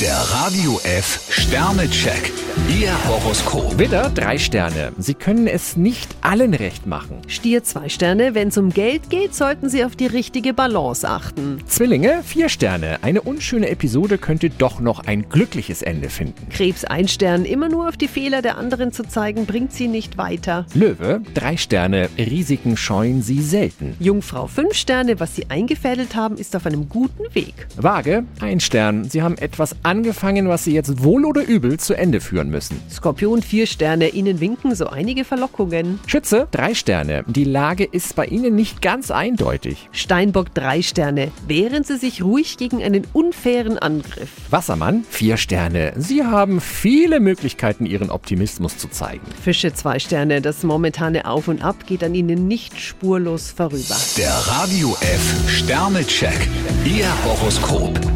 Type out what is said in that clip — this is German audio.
Der Radio F Sternecheck. Ihr Horoskop. Widder, drei Sterne. Sie können es nicht allen recht machen. Stier zwei Sterne, wenn es um Geld geht, sollten Sie auf die richtige Balance achten. Zwillinge, vier Sterne. Eine unschöne Episode könnte doch noch ein glückliches Ende finden. Krebs ein Stern, immer nur auf die Fehler der anderen zu zeigen, bringt Sie nicht weiter. Löwe, drei Sterne. Risiken scheuen Sie selten. Jungfrau fünf Sterne, was Sie eingefädelt haben, ist auf einem guten Weg. Waage, ein Stern. Sie haben etwas angefangen, was Sie jetzt wohl oder übel zu Ende führen müssen. Skorpion vier Sterne, Ihnen winken so einige Verlockungen. Schütze, drei Sterne. Die Lage ist bei Ihnen nicht ganz eindeutig. Steinbock drei Sterne, wehren Sie sich ruhig gegen einen unfairen Angriff. Wassermann, vier Sterne. Sie haben viele Möglichkeiten, Ihren Optimismus zu zeigen. Fische zwei Sterne, das momentane Auf und Ab geht an Ihnen nicht spurlos vorüber. Der Radio F Sternecheck. Ihr Horoskop.